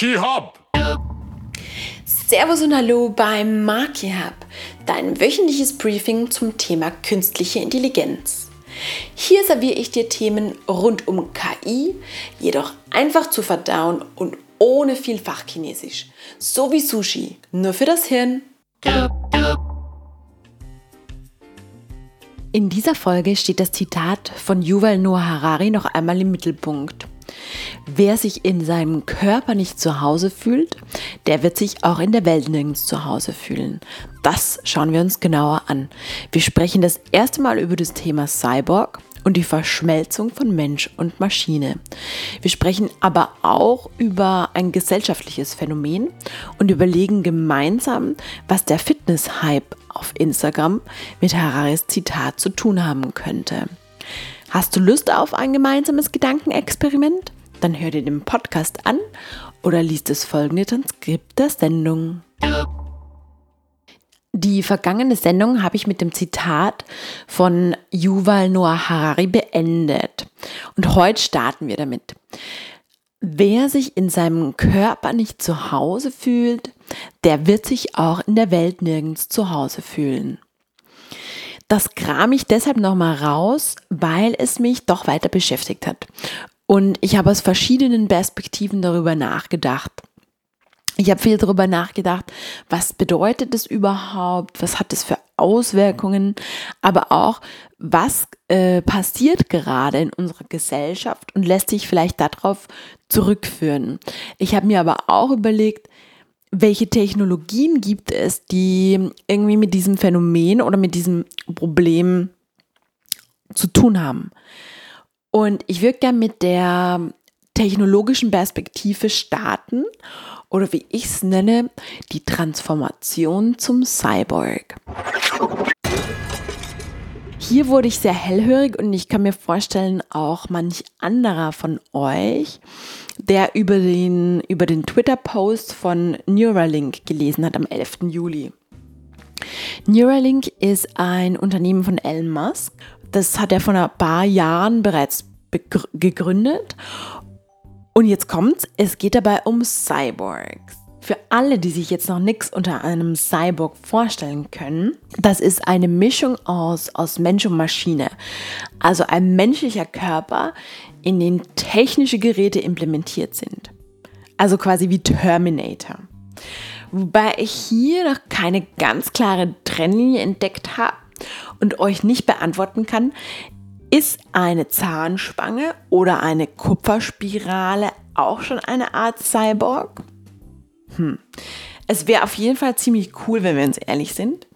Marky Hub. Servus und Hallo beim Marky Hub, dein wöchentliches Briefing zum Thema künstliche Intelligenz. Hier serviere ich dir Themen rund um KI, jedoch einfach zu verdauen und ohne viel Fachchinesisch. So wie Sushi, nur für das Hirn. In dieser Folge steht das Zitat von Yuval Noah Harari noch einmal im Mittelpunkt. Wer sich in seinem Körper nicht zu Hause fühlt, der wird sich auch in der Welt nirgends zu Hause fühlen. Das schauen wir uns genauer an. Wir sprechen das erste Mal über das Thema Cyborg und die Verschmelzung von Mensch und Maschine. Wir sprechen aber auch über ein gesellschaftliches Phänomen und überlegen gemeinsam, was der Fitness-Hype auf Instagram mit Hararis Zitat zu tun haben könnte. Hast du Lust auf ein gemeinsames Gedankenexperiment? Dann hör dir den Podcast an oder liest das folgende Transkript der Sendung. Die vergangene Sendung habe ich mit dem Zitat von Yuval Noah Harari beendet. Und heute starten wir damit. Wer sich in seinem Körper nicht zu Hause fühlt, der wird sich auch in der Welt nirgends zu Hause fühlen. Das kram ich deshalb nochmal raus, weil es mich doch weiter beschäftigt hat. Und ich habe aus verschiedenen Perspektiven darüber nachgedacht. Ich habe viel darüber nachgedacht, was bedeutet es überhaupt, was hat es für Auswirkungen, aber auch, was äh, passiert gerade in unserer Gesellschaft und lässt sich vielleicht darauf zurückführen. Ich habe mir aber auch überlegt, welche Technologien gibt es, die irgendwie mit diesem Phänomen oder mit diesem Problem zu tun haben. Und ich würde gerne mit der technologischen Perspektive starten oder wie ich es nenne, die Transformation zum Cyborg. Hier wurde ich sehr hellhörig und ich kann mir vorstellen, auch manch anderer von euch, der über den, über den Twitter-Post von Neuralink gelesen hat am 11. Juli. Neuralink ist ein Unternehmen von Elon Musk. Das hat er vor ein paar Jahren bereits gegründet und jetzt kommt's, es geht dabei um Cyborgs. Für alle, die sich jetzt noch nichts unter einem Cyborg vorstellen können, das ist eine Mischung aus, aus Mensch und Maschine. Also ein menschlicher Körper, in den technische Geräte implementiert sind. Also quasi wie Terminator. Wobei ich hier noch keine ganz klare Trennlinie entdeckt habe und euch nicht beantworten kann, ist eine Zahnspange oder eine Kupferspirale auch schon eine Art Cyborg? Hm. Es wäre auf jeden Fall ziemlich cool, wenn wir uns ehrlich sind.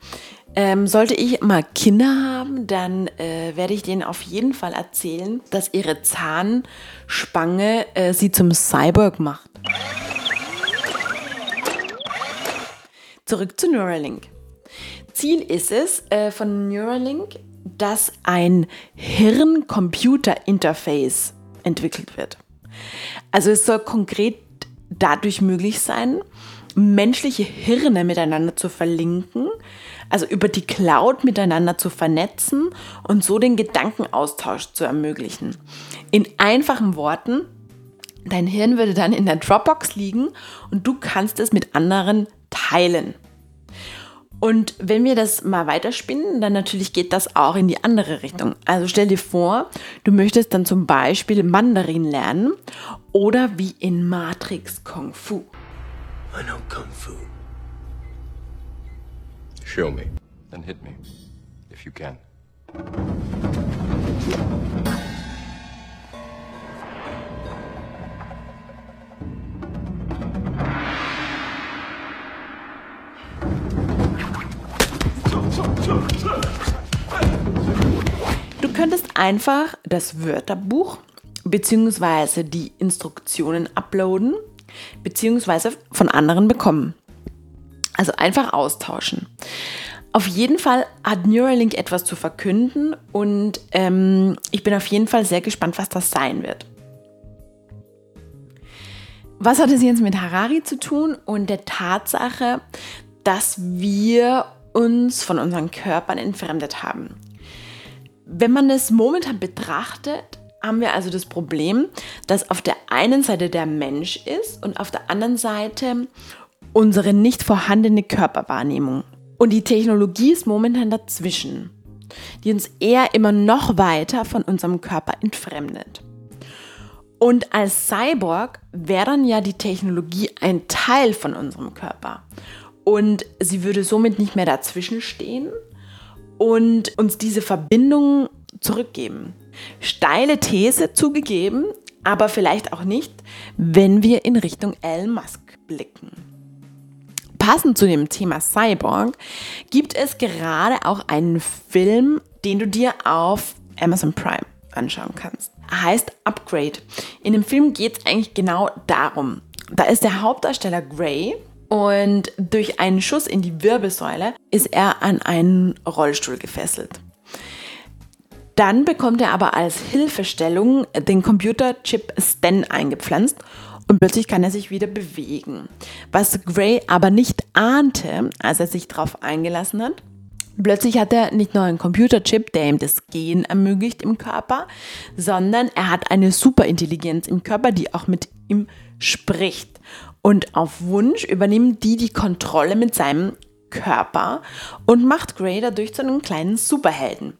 Ähm, sollte ich mal Kinder haben, dann äh, werde ich denen auf jeden Fall erzählen, dass ihre Zahnspange äh, sie zum Cyborg macht. Zurück zu Neuralink. Ziel ist es äh, von Neuralink, dass ein Hirn-Computer-Interface entwickelt wird. Also es soll konkret dadurch möglich sein, menschliche Hirne miteinander zu verlinken, also über die Cloud miteinander zu vernetzen und so den Gedankenaustausch zu ermöglichen. In einfachen Worten, dein Hirn würde dann in der Dropbox liegen und du kannst es mit anderen teilen. Und wenn wir das mal weiterspinnen, dann natürlich geht das auch in die andere Richtung. Also stell dir vor, du möchtest dann zum Beispiel Mandarin lernen oder wie in Matrix Kung Fu. I know Kung Fu. Show me, then hit me, if you can. Einfach das Wörterbuch bzw. die Instruktionen uploaden bzw. von anderen bekommen. Also einfach austauschen. Auf jeden Fall hat Neuralink etwas zu verkünden und ähm, ich bin auf jeden Fall sehr gespannt, was das sein wird. Was hat es jetzt mit Harari zu tun und der Tatsache, dass wir uns von unseren Körpern entfremdet haben. Wenn man es momentan betrachtet, haben wir also das Problem, dass auf der einen Seite der Mensch ist und auf der anderen Seite unsere nicht vorhandene Körperwahrnehmung. Und die Technologie ist momentan dazwischen, die uns eher immer noch weiter von unserem Körper entfremdet. Und als Cyborg wäre dann ja die Technologie ein Teil von unserem Körper. Und sie würde somit nicht mehr dazwischen stehen und uns diese Verbindung zurückgeben. Steile These zugegeben, aber vielleicht auch nicht, wenn wir in Richtung Elon Musk blicken. Passend zu dem Thema Cyborg gibt es gerade auch einen Film, den du dir auf Amazon Prime anschauen kannst. Heißt Upgrade. In dem Film geht es eigentlich genau darum. Da ist der Hauptdarsteller Gray und durch einen Schuss in die Wirbelsäule ist er an einen Rollstuhl gefesselt. Dann bekommt er aber als Hilfestellung den Computerchip Stan eingepflanzt und plötzlich kann er sich wieder bewegen. Was Gray aber nicht ahnte, als er sich darauf eingelassen hat, Plötzlich hat er nicht nur einen Computerchip, der ihm das Gehen ermöglicht im Körper, sondern er hat eine Superintelligenz im Körper, die auch mit ihm spricht. Und auf Wunsch übernimmt die die Kontrolle mit seinem Körper und macht Grey dadurch zu einem kleinen Superhelden.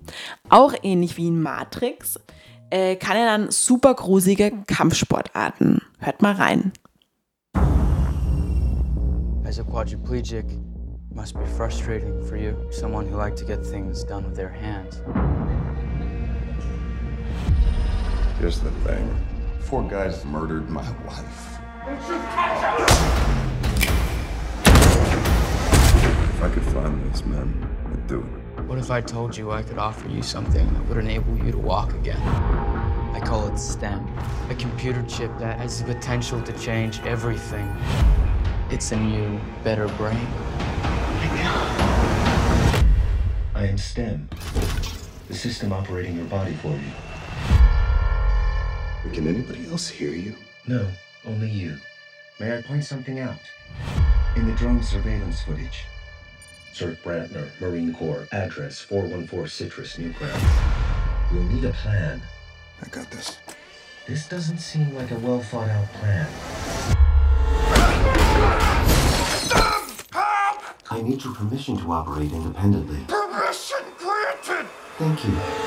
Auch ähnlich wie in Matrix äh, kann er dann super gruselige Kampfsportarten. Hört mal rein. As a quadriplegic, must be frustrating for you, someone who liked to get things done with their hands. Here's the thing. Four guys murdered my wife. If I could find these men, I'd do it. What if I told you I could offer you something that would enable you to walk again? I call it STEM, a computer chip that has the potential to change everything. It's a new, better brain. I am STEM, the system operating your body for you. Can anybody else hear you? No, only you. May I point something out? In the drone surveillance footage, Sir Brantner, Marine Corps, address 414 Citrus, Newground. We'll need a plan. I got this. This doesn't seem like a well thought out plan. I need your permission to operate independently. Permission granted! Thank you.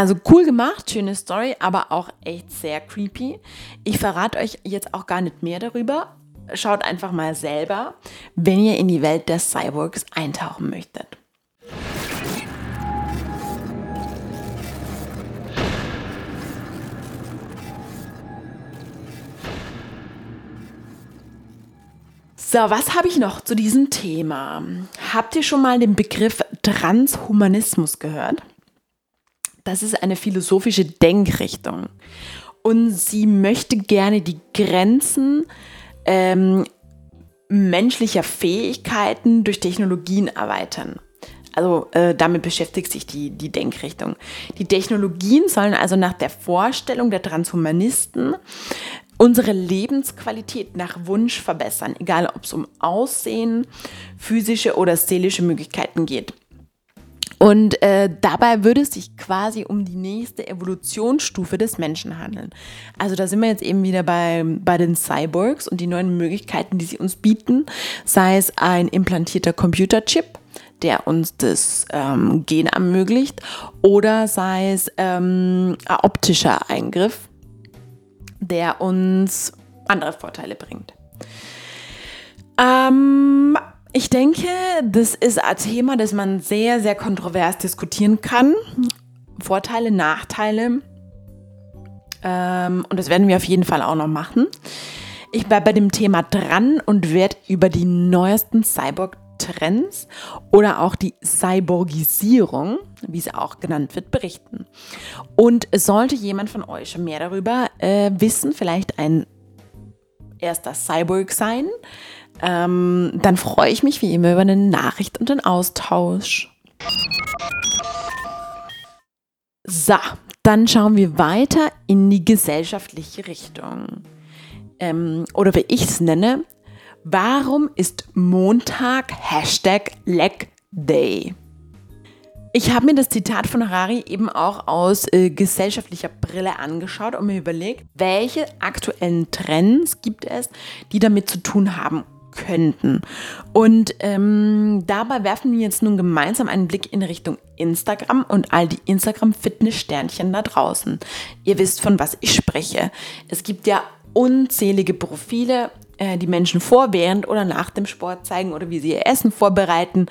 Also cool gemacht, schöne Story, aber auch echt sehr creepy. Ich verrate euch jetzt auch gar nicht mehr darüber. Schaut einfach mal selber, wenn ihr in die Welt der Cyborgs eintauchen möchtet. So, was habe ich noch zu diesem Thema? Habt ihr schon mal den Begriff Transhumanismus gehört? Das ist eine philosophische Denkrichtung. Und sie möchte gerne die Grenzen ähm, menschlicher Fähigkeiten durch Technologien erweitern. Also äh, damit beschäftigt sich die, die Denkrichtung. Die Technologien sollen also nach der Vorstellung der Transhumanisten unsere Lebensqualität nach Wunsch verbessern, egal ob es um Aussehen, physische oder seelische Möglichkeiten geht. Und äh, dabei würde es sich quasi um die nächste Evolutionsstufe des Menschen handeln. Also da sind wir jetzt eben wieder bei, bei den Cyborgs und die neuen Möglichkeiten, die sie uns bieten, sei es ein implantierter Computerchip, der uns das ähm, Gen ermöglicht, oder sei es ähm, ein optischer Eingriff, der uns andere Vorteile bringt. Ähm, ich denke, das ist ein Thema, das man sehr, sehr kontrovers diskutieren kann. Vorteile, Nachteile. Ähm, und das werden wir auf jeden Fall auch noch machen. Ich bleibe bei dem Thema dran und werde über die neuesten Cyborg-Trends oder auch die Cyborgisierung, wie sie auch genannt wird, berichten. Und sollte jemand von euch mehr darüber äh, wissen, vielleicht ein erster Cyborg sein, ähm, dann freue ich mich wie immer über eine Nachricht und den Austausch. So, dann schauen wir weiter in die gesellschaftliche Richtung. Ähm, oder wie ich es nenne, warum ist Montag Hashtag Leg Day? Ich habe mir das Zitat von Harari eben auch aus äh, gesellschaftlicher Brille angeschaut und mir überlegt, welche aktuellen Trends gibt es, die damit zu tun haben könnten. Und ähm, dabei werfen wir jetzt nun gemeinsam einen Blick in Richtung Instagram und all die Instagram-Fitness-Sternchen da draußen. Ihr wisst, von was ich spreche. Es gibt ja unzählige Profile, äh, die Menschen vor, während oder nach dem Sport zeigen oder wie sie ihr Essen vorbereiten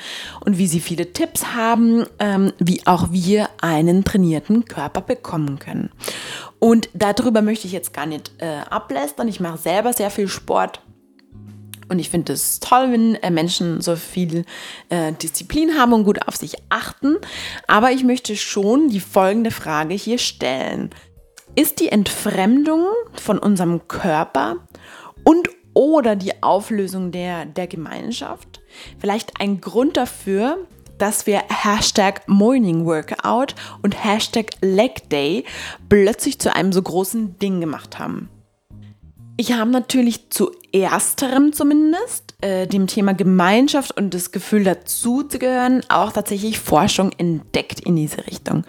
und wie sie viele Tipps haben, ähm, wie auch wir einen trainierten Körper bekommen können. Und darüber möchte ich jetzt gar nicht äh, ablästern. Ich mache selber sehr viel Sport und ich finde es toll, wenn äh, Menschen so viel äh, Disziplin haben und gut auf sich achten. Aber ich möchte schon die folgende Frage hier stellen. Ist die Entfremdung von unserem Körper und oder die Auflösung der, der Gemeinschaft vielleicht ein Grund dafür, dass wir Hashtag Morning Workout und Hashtag Leg Day plötzlich zu einem so großen Ding gemacht haben? Ich habe natürlich zu ersterem zumindest, äh, dem Thema Gemeinschaft und das Gefühl dazu zu gehören, auch tatsächlich Forschung entdeckt in diese Richtung.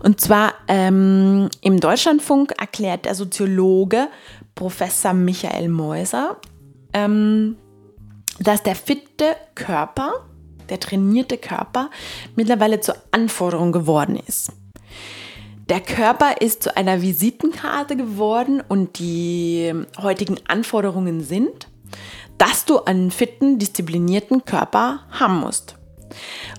Und zwar ähm, im Deutschlandfunk erklärt der Soziologe Professor Michael Meuser, ähm, dass der fitte Körper, der trainierte Körper mittlerweile zur Anforderung geworden ist. Der Körper ist zu einer Visitenkarte geworden und die heutigen Anforderungen sind, dass du einen fitten, disziplinierten Körper haben musst.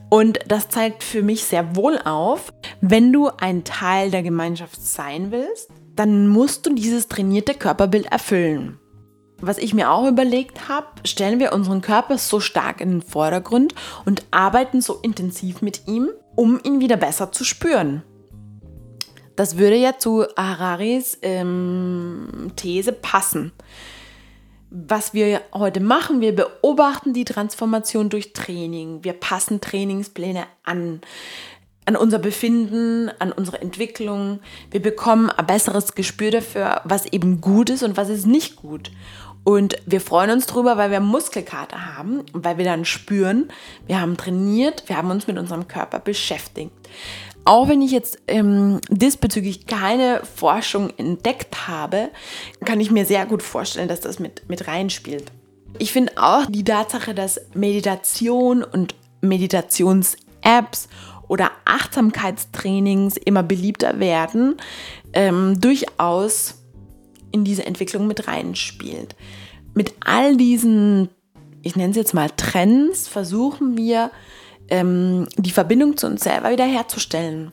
Und das zeigt für mich sehr wohl auf, wenn du ein Teil der Gemeinschaft sein willst, dann musst du dieses trainierte Körperbild erfüllen. Was ich mir auch überlegt habe, stellen wir unseren Körper so stark in den Vordergrund und arbeiten so intensiv mit ihm, um ihn wieder besser zu spüren. Das würde ja zu Hararis ähm, These passen. Was wir heute machen, wir beobachten die Transformation durch Training. Wir passen Trainingspläne an, an unser Befinden, an unsere Entwicklung. Wir bekommen ein besseres Gespür dafür, was eben gut ist und was ist nicht gut. Und wir freuen uns drüber, weil wir Muskelkater haben weil wir dann spüren, wir haben trainiert, wir haben uns mit unserem Körper beschäftigt. Auch wenn ich jetzt ähm, diesbezüglich keine Forschung entdeckt habe, kann ich mir sehr gut vorstellen, dass das mit, mit reinspielt. Ich finde auch die Tatsache, dass Meditation und Meditations-Apps oder Achtsamkeitstrainings immer beliebter werden, ähm, durchaus in diese Entwicklung mit reinspielt. Mit all diesen, ich nenne es jetzt mal Trends, versuchen wir ähm, die Verbindung zu uns selber wiederherzustellen.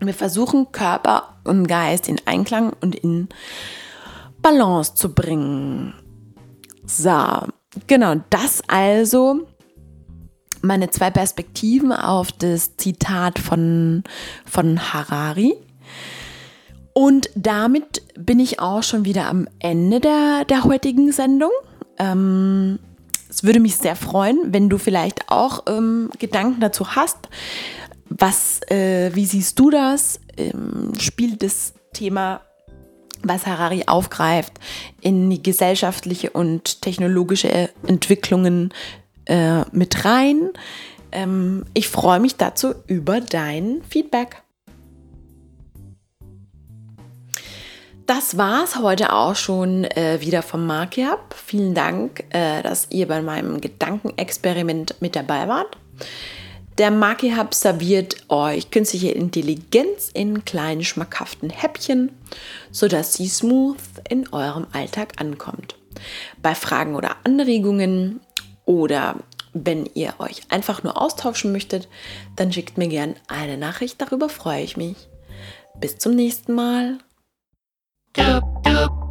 Wir versuchen Körper und Geist in Einklang und in Balance zu bringen. So, genau, das also meine zwei Perspektiven auf das Zitat von, von Harari. Und damit bin ich auch schon wieder am Ende der, der heutigen Sendung. Ähm, es würde mich sehr freuen, wenn du vielleicht auch ähm, Gedanken dazu hast. Was, äh, wie siehst du das? Ähm, spielt das Thema, was Harari aufgreift, in die gesellschaftliche und technologische Entwicklungen äh, mit rein? Ähm, ich freue mich dazu über dein Feedback. Das war's heute auch schon äh, wieder vom Marke Hub. Vielen Dank, äh, dass ihr bei meinem Gedankenexperiment mit dabei wart. Der Hub serviert euch künstliche Intelligenz in kleinen schmackhaften Häppchen, sodass sie smooth in eurem Alltag ankommt. Bei Fragen oder Anregungen oder wenn ihr euch einfach nur austauschen möchtet, dann schickt mir gerne eine Nachricht, darüber freue ich mich. Bis zum nächsten Mal. doop doop